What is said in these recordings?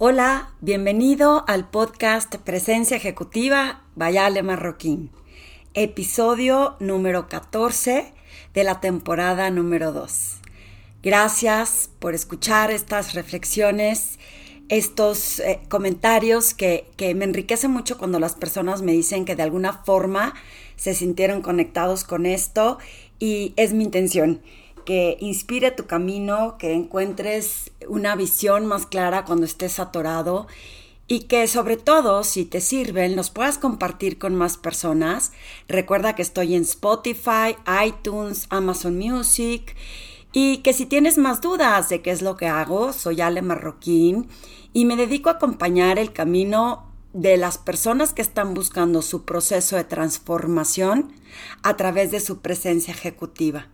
Hola, bienvenido al podcast Presencia Ejecutiva Vayale Marroquín, episodio número 14 de la temporada número 2. Gracias por escuchar estas reflexiones, estos eh, comentarios que, que me enriquecen mucho cuando las personas me dicen que de alguna forma se sintieron conectados con esto y es mi intención que inspire tu camino, que encuentres una visión más clara cuando estés atorado y que sobre todo, si te sirven, los puedas compartir con más personas. Recuerda que estoy en Spotify, iTunes, Amazon Music y que si tienes más dudas de qué es lo que hago, soy Ale Marroquín y me dedico a acompañar el camino de las personas que están buscando su proceso de transformación a través de su presencia ejecutiva.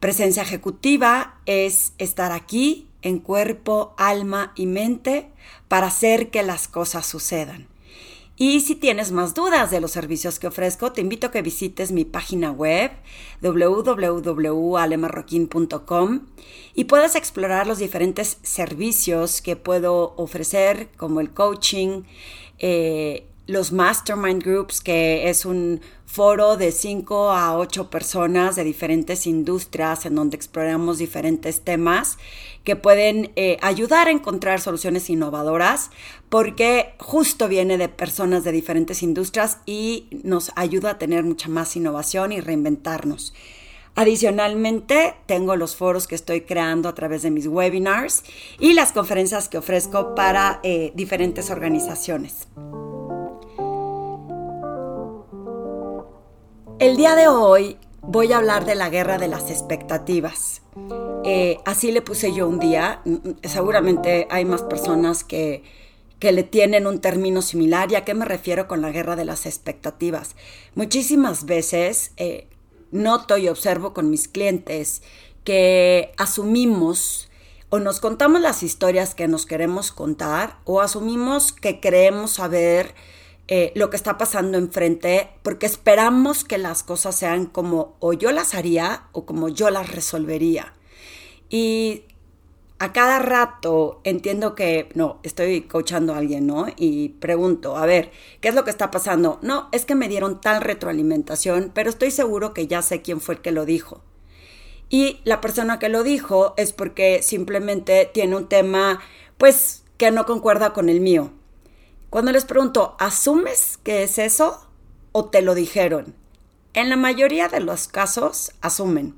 Presencia ejecutiva es estar aquí en cuerpo, alma y mente para hacer que las cosas sucedan. Y si tienes más dudas de los servicios que ofrezco, te invito a que visites mi página web www.alemarroquin.com y puedas explorar los diferentes servicios que puedo ofrecer, como el coaching, eh, los Mastermind Groups, que es un foro de 5 a 8 personas de diferentes industrias en donde exploramos diferentes temas que pueden eh, ayudar a encontrar soluciones innovadoras porque justo viene de personas de diferentes industrias y nos ayuda a tener mucha más innovación y reinventarnos. Adicionalmente, tengo los foros que estoy creando a través de mis webinars y las conferencias que ofrezco para eh, diferentes organizaciones. El día de hoy voy a hablar de la guerra de las expectativas. Eh, así le puse yo un día. Mm, seguramente hay más personas que, que le tienen un término similar. ¿Y a qué me refiero con la guerra de las expectativas? Muchísimas veces eh, noto y observo con mis clientes que asumimos o nos contamos las historias que nos queremos contar o asumimos que creemos saber eh, lo que está pasando enfrente, porque esperamos que las cosas sean como o yo las haría o como yo las resolvería. Y a cada rato entiendo que, no, estoy coachando a alguien, ¿no? Y pregunto, a ver, ¿qué es lo que está pasando? No, es que me dieron tal retroalimentación, pero estoy seguro que ya sé quién fue el que lo dijo. Y la persona que lo dijo es porque simplemente tiene un tema, pues, que no concuerda con el mío. Cuando les pregunto, ¿asumes que es eso o te lo dijeron? En la mayoría de los casos, asumen.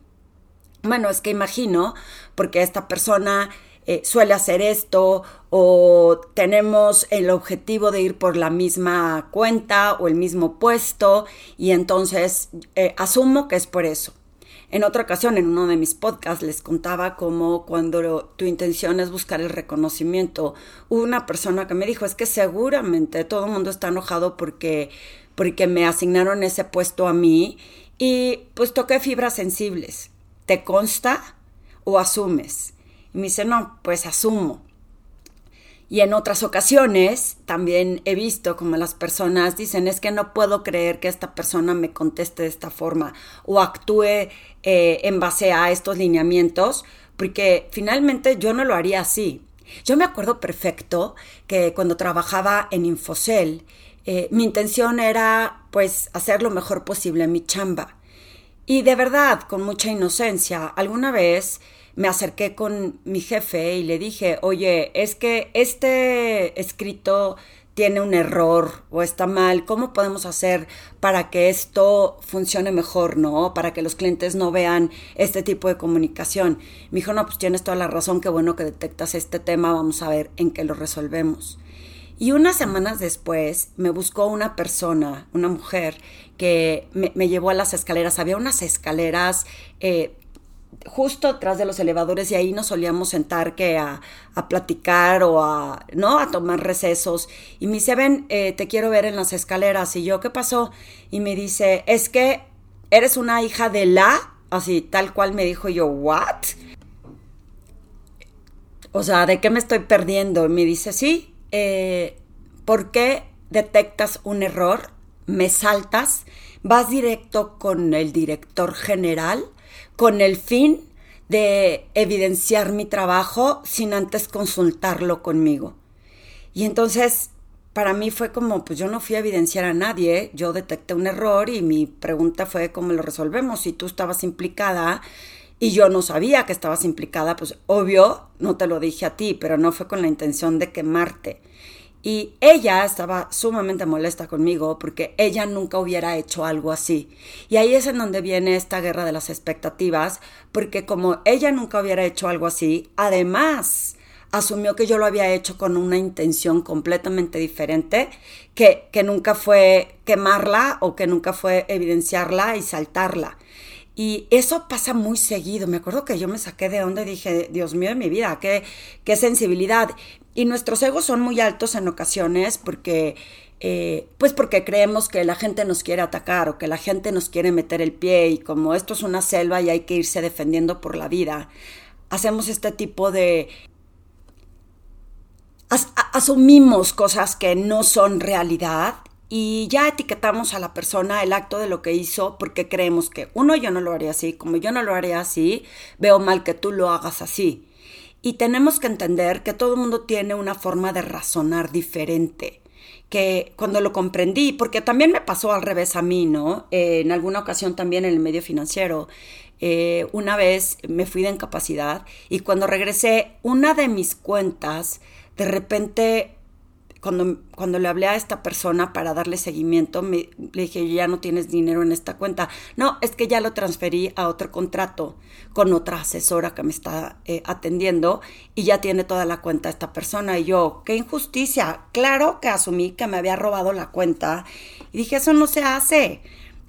Bueno, es que imagino, porque esta persona eh, suele hacer esto o tenemos el objetivo de ir por la misma cuenta o el mismo puesto y entonces eh, asumo que es por eso. En otra ocasión, en uno de mis podcasts, les contaba cómo cuando tu intención es buscar el reconocimiento, hubo una persona que me dijo, es que seguramente todo el mundo está enojado porque, porque me asignaron ese puesto a mí y pues toqué fibras sensibles. ¿Te consta o asumes? Y me dice, no, pues asumo. Y en otras ocasiones también he visto como las personas dicen, es que no puedo creer que esta persona me conteste de esta forma o actúe eh, en base a estos lineamientos, porque finalmente yo no lo haría así. Yo me acuerdo perfecto que cuando trabajaba en Infocel, eh, mi intención era pues hacer lo mejor posible en mi chamba. Y de verdad, con mucha inocencia, alguna vez me acerqué con mi jefe y le dije, oye, es que este escrito tiene un error o está mal, ¿cómo podemos hacer para que esto funcione mejor, no? Para que los clientes no vean este tipo de comunicación. Me dijo, no, pues tienes toda la razón, qué bueno que detectas este tema, vamos a ver en qué lo resolvemos. Y unas semanas después me buscó una persona, una mujer, que me, llevó a las escaleras. Había unas escaleras eh, justo atrás de los elevadores y ahí nos solíamos sentar que a, platicar o a, ¿no? A tomar recesos. Y me dice, ven, eh, te quiero ver en las escaleras. Y yo, ¿qué pasó? Y me dice, es que eres una hija de la, así, tal cual me dijo yo, ¿what? O sea, ¿de qué me estoy perdiendo? Y me dice, sí, eh, ¿por qué detectas un error? Me saltas, vas directo con el director general con el fin de evidenciar mi trabajo sin antes consultarlo conmigo. Y entonces para mí fue como, pues yo no fui a evidenciar a nadie, yo detecté un error y mi pregunta fue cómo lo resolvemos. Si tú estabas implicada y yo no sabía que estabas implicada, pues obvio no te lo dije a ti, pero no fue con la intención de quemarte. Y ella estaba sumamente molesta conmigo porque ella nunca hubiera hecho algo así. Y ahí es en donde viene esta guerra de las expectativas, porque como ella nunca hubiera hecho algo así, además asumió que yo lo había hecho con una intención completamente diferente, que, que nunca fue quemarla o que nunca fue evidenciarla y saltarla. Y eso pasa muy seguido. Me acuerdo que yo me saqué de onda y dije, Dios mío de mi vida, qué, qué sensibilidad. Y nuestros egos son muy altos en ocasiones porque, eh, pues porque creemos que la gente nos quiere atacar o que la gente nos quiere meter el pie y como esto es una selva y hay que irse defendiendo por la vida, hacemos este tipo de asumimos cosas que no son realidad y ya etiquetamos a la persona el acto de lo que hizo porque creemos que uno yo no lo haría así, como yo no lo haría así, veo mal que tú lo hagas así. Y tenemos que entender que todo el mundo tiene una forma de razonar diferente que cuando lo comprendí, porque también me pasó al revés a mí, ¿no? Eh, en alguna ocasión también en el medio financiero, eh, una vez me fui de incapacidad y cuando regresé, una de mis cuentas de repente, cuando, cuando le hablé a esta persona para darle seguimiento, me, le dije, ya no tienes dinero en esta cuenta. No, es que ya lo transferí a otro contrato con otra asesora que me está eh, atendiendo y ya tiene toda la cuenta esta persona. Y yo, qué injusticia. Claro que asumí que me había robado la cuenta y dije, eso no se hace.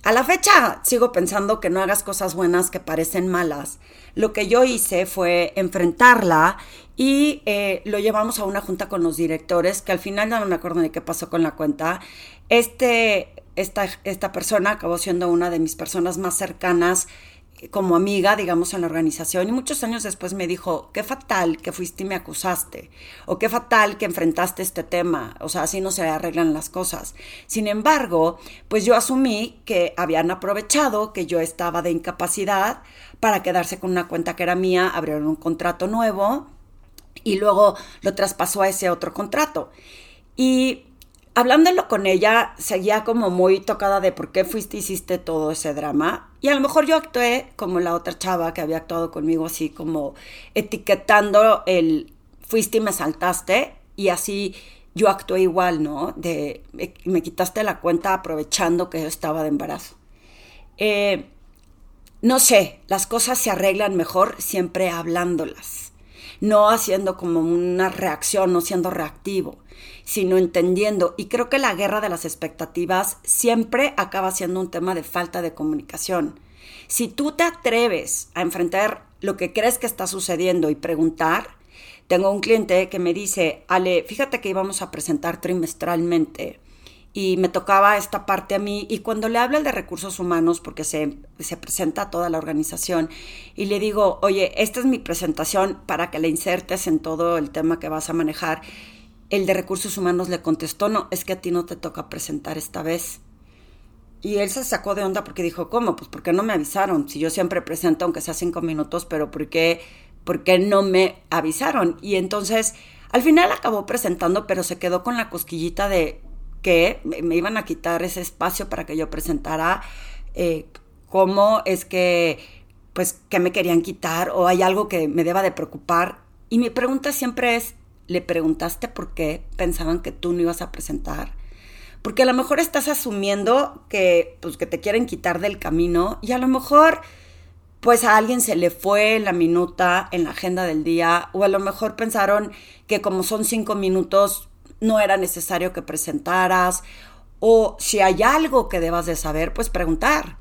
A la fecha sigo pensando que no hagas cosas buenas que parecen malas. Lo que yo hice fue enfrentarla y eh, lo llevamos a una junta con los directores, que al final no me acuerdo de qué pasó con la cuenta. Este, esta, esta persona acabó siendo una de mis personas más cercanas eh, como amiga, digamos, en la organización. Y muchos años después me dijo, qué fatal que fuiste y me acusaste. O qué fatal que enfrentaste este tema. O sea, así no se arreglan las cosas. Sin embargo, pues yo asumí que habían aprovechado que yo estaba de incapacidad para quedarse con una cuenta que era mía, abrieron un contrato nuevo y luego lo traspasó a ese otro contrato. Y hablándolo con ella, seguía como muy tocada de por qué fuiste hiciste todo ese drama. Y a lo mejor yo actué como la otra chava que había actuado conmigo, así como etiquetando el fuiste y me saltaste. Y así yo actué igual, ¿no? De me, quitaste la cuenta aprovechando que yo estaba de embarazo. Eh, no sé, las cosas se arreglan mejor siempre hablándolas no haciendo como una reacción, no siendo reactivo, sino entendiendo. Y creo que la guerra de las expectativas siempre acaba siendo un tema de falta de comunicación. Si tú te atreves a enfrentar lo que crees que está sucediendo y preguntar, tengo un cliente que me dice, Ale, fíjate que íbamos a presentar trimestralmente y me tocaba esta parte a mí y cuando le hablo de recursos humanos, porque se, se presenta a toda la organización, y le digo, oye, esta es mi presentación para que la insertes en todo el tema que vas a manejar, el de recursos humanos le contestó, no, es que a ti no te toca presentar esta vez. Y él se sacó de onda porque dijo, ¿cómo? Pues porque no me avisaron. Si yo siempre presento, aunque sea cinco minutos, pero ¿por qué, ¿por qué no me avisaron? Y entonces, al final acabó presentando, pero se quedó con la cosquillita de, que me iban a quitar ese espacio para que yo presentara eh, cómo es que, pues, que me querían quitar o hay algo que me deba de preocupar. Y mi pregunta siempre es, ¿le preguntaste por qué pensaban que tú no ibas a presentar? Porque a lo mejor estás asumiendo que, pues, que te quieren quitar del camino y a lo mejor pues a alguien se le fue la minuta en la agenda del día o a lo mejor pensaron que como son cinco minutos no era necesario que presentaras, o si hay algo que debas de saber, pues preguntar.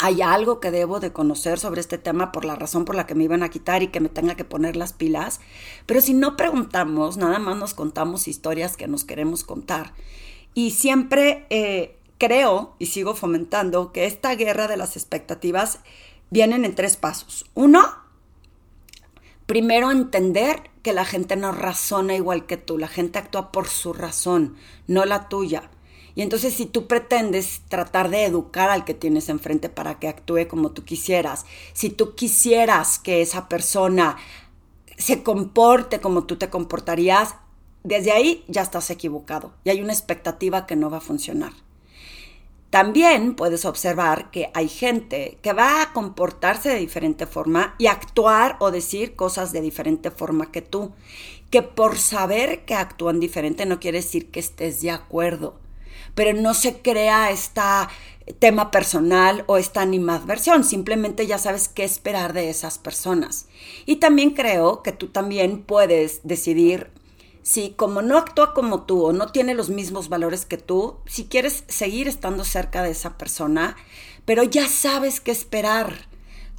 Hay algo que debo de conocer sobre este tema por la razón por la que me iban a quitar y que me tenga que poner las pilas. Pero si no preguntamos, nada más nos contamos historias que nos queremos contar. Y siempre eh, creo y sigo fomentando que esta guerra de las expectativas vienen en tres pasos. Uno, primero entender que la gente no razona igual que tú, la gente actúa por su razón, no la tuya. Y entonces si tú pretendes tratar de educar al que tienes enfrente para que actúe como tú quisieras, si tú quisieras que esa persona se comporte como tú te comportarías, desde ahí ya estás equivocado y hay una expectativa que no va a funcionar. También puedes observar que hay gente que va a comportarse de diferente forma y actuar o decir cosas de diferente forma que tú, que por saber que actúan diferente no quiere decir que estés de acuerdo, pero no se crea este tema personal o esta animadversión, simplemente ya sabes qué esperar de esas personas. Y también creo que tú también puedes decidir si como no actúa como tú o no tiene los mismos valores que tú, si quieres seguir estando cerca de esa persona, pero ya sabes qué esperar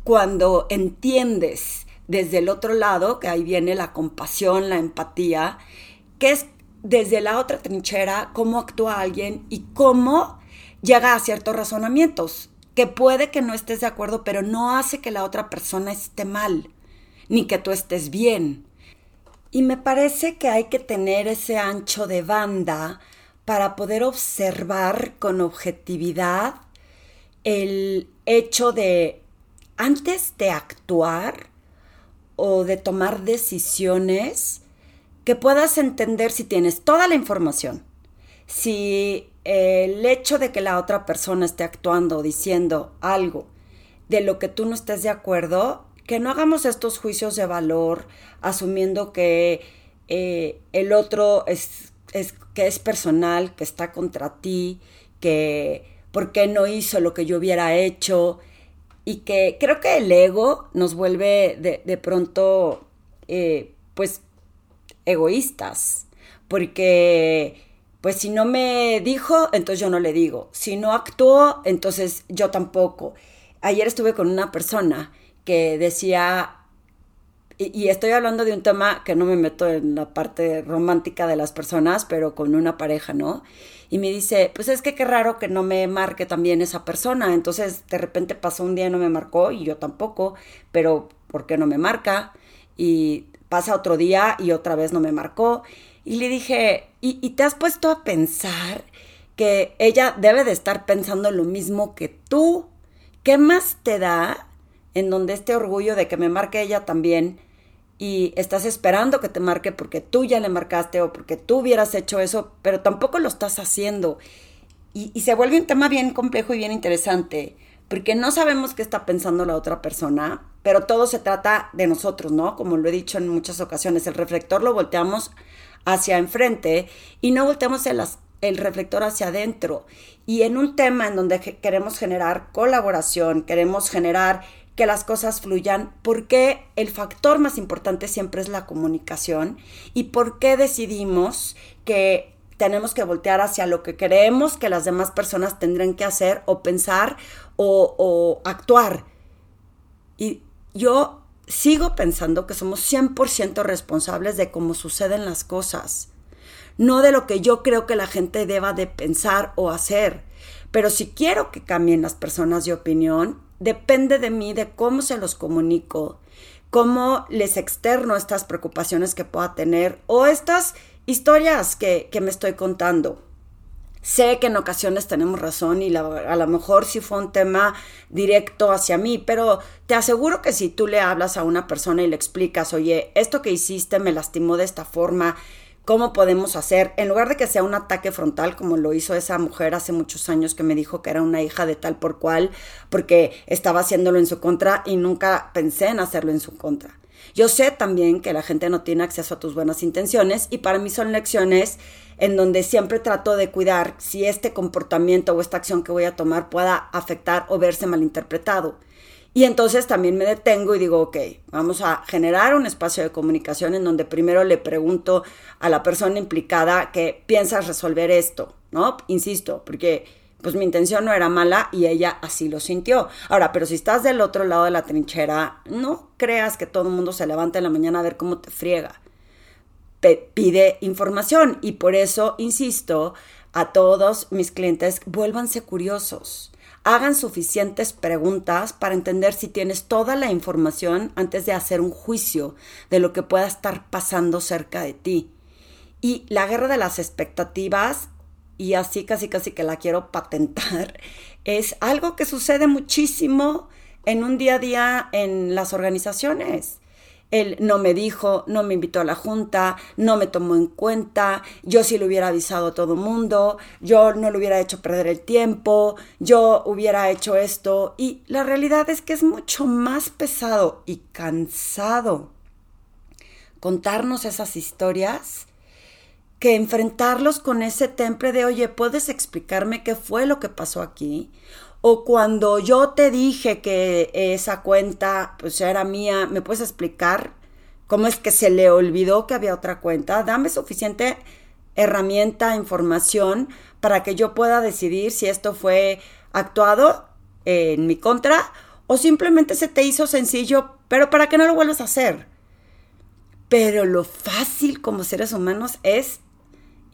cuando entiendes desde el otro lado, que ahí viene la compasión, la empatía, que es desde la otra trinchera cómo actúa alguien y cómo llega a ciertos razonamientos, que puede que no estés de acuerdo, pero no hace que la otra persona esté mal, ni que tú estés bien. Y me parece que hay que tener ese ancho de banda para poder observar con objetividad el hecho de, antes de actuar o de tomar decisiones, que puedas entender si tienes toda la información, si el hecho de que la otra persona esté actuando o diciendo algo de lo que tú no estés de acuerdo, que no hagamos estos juicios de valor asumiendo que eh, el otro es, que es personal, que está contra ti, que por qué no hizo lo que yo hubiera hecho y que creo que el ego nos vuelve de, pronto eh, pues egoístas porque pues si no me dijo, entonces yo no le digo. Si no actuó, entonces yo tampoco. Ayer estuve con una persona que decía, y, estoy hablando de un tema que no me meto en la parte romántica de las personas, pero con una pareja, ¿no? Y me dice, pues es que qué raro que no me marque también esa persona. Entonces, de repente pasó un día y no me marcó y yo tampoco, pero ¿por qué no me marca? Y pasa otro día y otra vez no me marcó. Y le dije, ¿y, y te has puesto a pensar que ella debe de estar pensando lo mismo que tú? ¿Qué más te da en donde este orgullo de que me marque ella también y estás esperando que te marque porque tú ya le marcaste o porque tú hubieras hecho eso, pero tampoco lo estás haciendo. Y, se vuelve un tema bien complejo y bien interesante, porque no sabemos qué está pensando la otra persona, pero todo se trata de nosotros, ¿no? Como lo he dicho en muchas ocasiones, el reflector lo volteamos hacia enfrente y no volteamos el, el reflector hacia adentro. Y en un tema en donde queremos generar colaboración, queremos generar que las cosas fluyan, porque el factor más importante siempre es la comunicación y por qué decidimos que tenemos que voltear hacia lo que creemos que las demás personas tendrán que hacer o pensar o, o actuar. Y yo sigo pensando que somos 100% responsables de cómo suceden las cosas, no de lo que yo creo que la gente deba de pensar o hacer. Pero si quiero que cambien las personas de opinión, depende de mí, de cómo se los comunico, cómo les externo estas preocupaciones que pueda tener o estas historias que, me estoy contando. Sé que en ocasiones tenemos razón y a lo mejor sí fue un tema directo hacia mí, pero te aseguro que si tú le hablas a una persona y le explicas, oye, esto que hiciste me lastimó de esta forma, ¿Cómo podemos hacer? En lugar de que sea un ataque frontal como lo hizo esa mujer hace muchos años que me dijo que era una hija de tal por cual, porque estaba haciéndolo en su contra y nunca pensé en hacerlo en su contra. Yo sé también que la gente no tiene acceso a tus buenas intenciones y para mí son lecciones en donde siempre trato de cuidar si este comportamiento o esta acción que voy a tomar pueda afectar o verse malinterpretado. Y entonces también me detengo y digo, ok, vamos a generar un espacio de comunicación en donde primero le pregunto a la persona implicada que piensas resolver esto, ¿no? Insisto, porque pues mi intención no era mala y ella así lo sintió. Ahora, pero si estás del otro lado de la trinchera, no creas que todo el mundo se levanta en la mañana a ver cómo te friega. pide información y por eso insisto a todos mis clientes, vuélvanse curiosos hagan suficientes preguntas para entender si tienes toda la información antes de hacer un juicio de lo que pueda estar pasando cerca de ti. Y la guerra de las expectativas, y así casi casi que la quiero patentar, es algo que sucede muchísimo en un día a día en las organizaciones. Él no me dijo, no me invitó a la junta, no me tomó en cuenta, yo sí le hubiera avisado a todo mundo, yo no le hubiera hecho perder el tiempo, yo hubiera hecho esto. Y la realidad es que es mucho más pesado y cansado contarnos esas historias que enfrentarlos con ese temple de, oye, ¿puedes explicarme qué fue lo que pasó aquí? O cuando yo te dije que esa cuenta pues era mía, ¿me puedes explicar cómo es que se le olvidó que había otra cuenta? Dame suficiente herramienta, información para que yo pueda decidir si esto fue actuado en mi contra o simplemente se te hizo sencillo, pero para que no lo vuelvas a hacer. Pero lo fácil como seres humanos es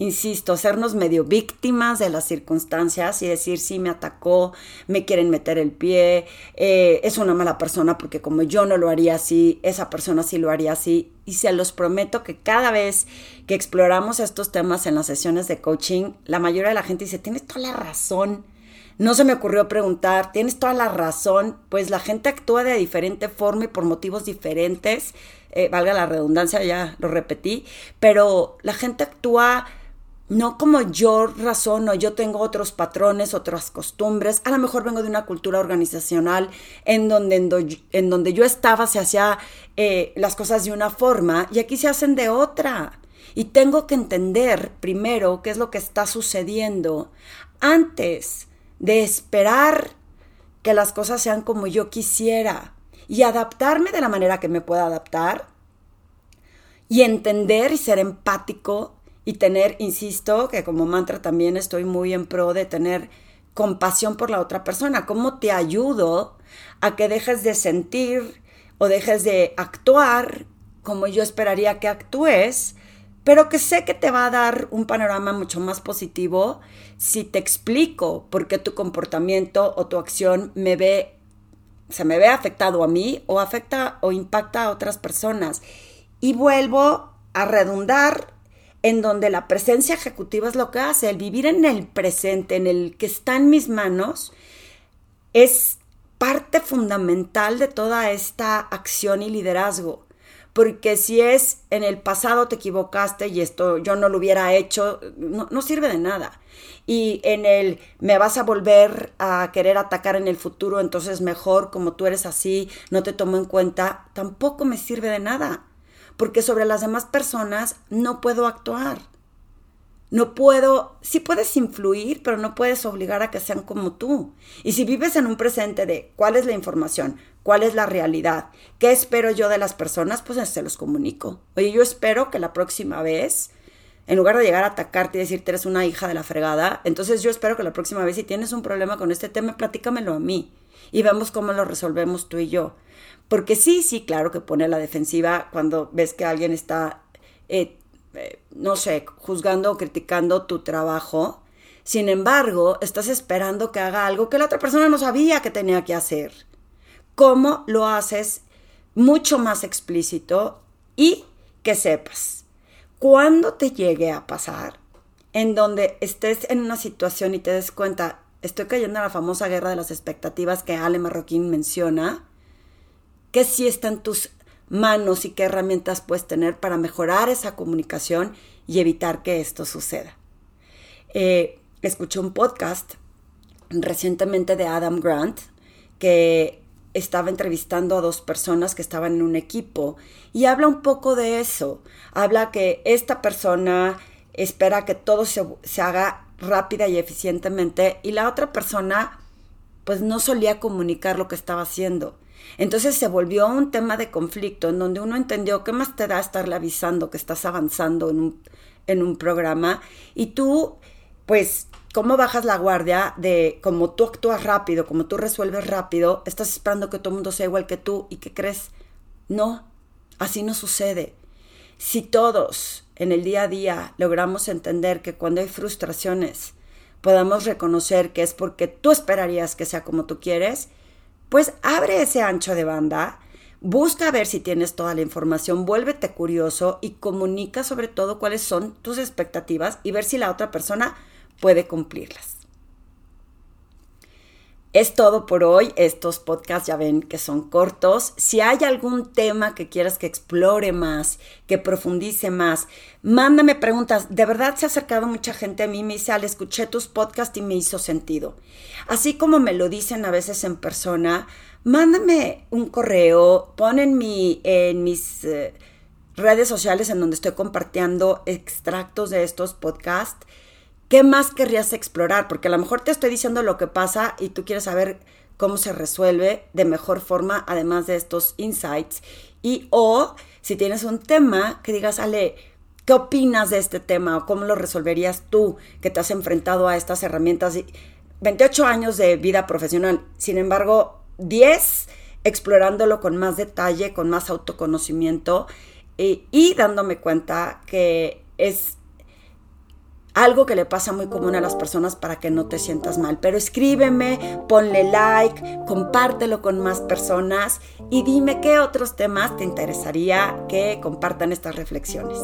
insisto, hacernos medio víctimas de las circunstancias y decir, sí, me atacó, me quieren meter el pie, eh, es una mala persona porque como yo no lo haría así, esa persona sí lo haría así. Y se los prometo que cada vez que exploramos estos temas en las sesiones de coaching, la mayoría de la gente dice, tienes toda la razón. No se me ocurrió preguntar, tienes toda la razón, pues la gente actúa de diferente forma y por motivos diferentes, eh, valga la redundancia, ya lo repetí, pero la gente actúa no como yo razono, yo tengo otros patrones, otras costumbres, a lo mejor vengo de una cultura organizacional en donde, en donde yo estaba se hacía eh, las cosas de una forma y aquí se hacen de otra. Y tengo que entender primero qué es lo que está sucediendo antes de esperar que las cosas sean como yo quisiera y adaptarme de la manera que me pueda adaptar y entender y ser empático y tener, insisto, que como mantra también estoy muy en pro de tener compasión por la otra persona. ¿Cómo te ayudo a que dejes de sentir o dejes de actuar como yo esperaría que actúes? pero que sé que te va a dar un panorama mucho más positivo si te explico por qué tu comportamiento o tu acción me ve, se me ve afectado a mí o afecta o impacta a otras personas. Y vuelvo a redundar en donde la presencia ejecutiva es lo que hace, el vivir en el presente, en el que está en mis manos, es parte fundamental de toda esta acción y liderazgo. Porque si es en el pasado te equivocaste y esto yo no lo hubiera hecho, no, no sirve de nada. Y en el me vas a volver a querer atacar en el futuro, entonces mejor como tú eres así, no te tomo en cuenta, tampoco me sirve de nada porque sobre las demás personas no puedo actuar. No puedo, sí puedes influir, pero no puedes obligar a que sean como tú. Y si vives en un presente de cuál es la información, cuál es la realidad, qué espero yo de las personas, pues se los comunico. Oye, yo espero que la próxima vez, en lugar de llegar a atacarte y decirte eres una hija de la fregada, entonces yo espero que la próxima vez si tienes un problema con este tema, platícamelo a mí y vemos cómo lo resolvemos tú y yo. Porque sí, sí, claro que pone la defensiva cuando ves que alguien está, eh, eh, no sé, juzgando o criticando tu trabajo. Sin embargo, estás esperando que haga algo que la otra persona no sabía que tenía que hacer. ¿Cómo lo haces mucho más explícito y que sepas? Cuando te llegue a pasar, en donde estés en una situación y te des cuenta, estoy cayendo en la famosa guerra de las expectativas que Ale Marroquín menciona, qué sí está en tus manos y qué herramientas puedes tener para mejorar esa comunicación y evitar que esto suceda. Eh, escuché un podcast recientemente de Adam Grant que estaba entrevistando a dos personas que estaban en un equipo y habla un poco de eso. Habla que esta persona espera que todo se, se haga rápida y eficientemente y la otra persona pues no solía comunicar lo que estaba haciendo. Entonces se volvió un tema de conflicto en donde uno entendió qué más te da estarle avisando que estás avanzando en un, en un programa y tú, pues, cómo bajas la guardia de cómo tú actúas rápido, como tú resuelves rápido, estás esperando que todo el mundo sea igual que tú y que crees. No, así no sucede. Si todos en el día a día logramos entender que cuando hay frustraciones podamos reconocer que es porque tú esperarías que sea como tú quieres, pues abre ese ancho de banda, busca ver si tienes toda la información, vuélvete curioso y comunica sobre todo cuáles son tus expectativas y ver si la otra persona puede cumplirlas. Es todo por hoy. Estos podcasts ya ven que son cortos. Si hay algún tema que quieras que explore más, que profundice más, mándame preguntas. De verdad se ha acercado mucha gente a mí me dice, al escuché tus podcasts y me hizo sentido. Así como me lo dicen a veces en persona, mándame un correo, pon en, mi, en mis eh, redes sociales en donde estoy compartiendo extractos de estos podcasts ¿Qué más querrías explorar? Porque a lo mejor te estoy diciendo lo que pasa y tú quieres saber cómo se resuelve de mejor forma, además de estos insights. Y o si tienes un tema que digas, Ale, ¿qué opinas de este tema? ¿O cómo lo resolverías tú que te has enfrentado a estas herramientas? 28 años de vida profesional, sin embargo, 10 explorándolo con más detalle, con más autoconocimiento y, y dándome cuenta que es algo que le pasa muy común a las personas para que no te sientas mal. Pero escríbeme, ponle like, compártelo con más personas y dime qué otros temas te interesaría que compartan estas reflexiones.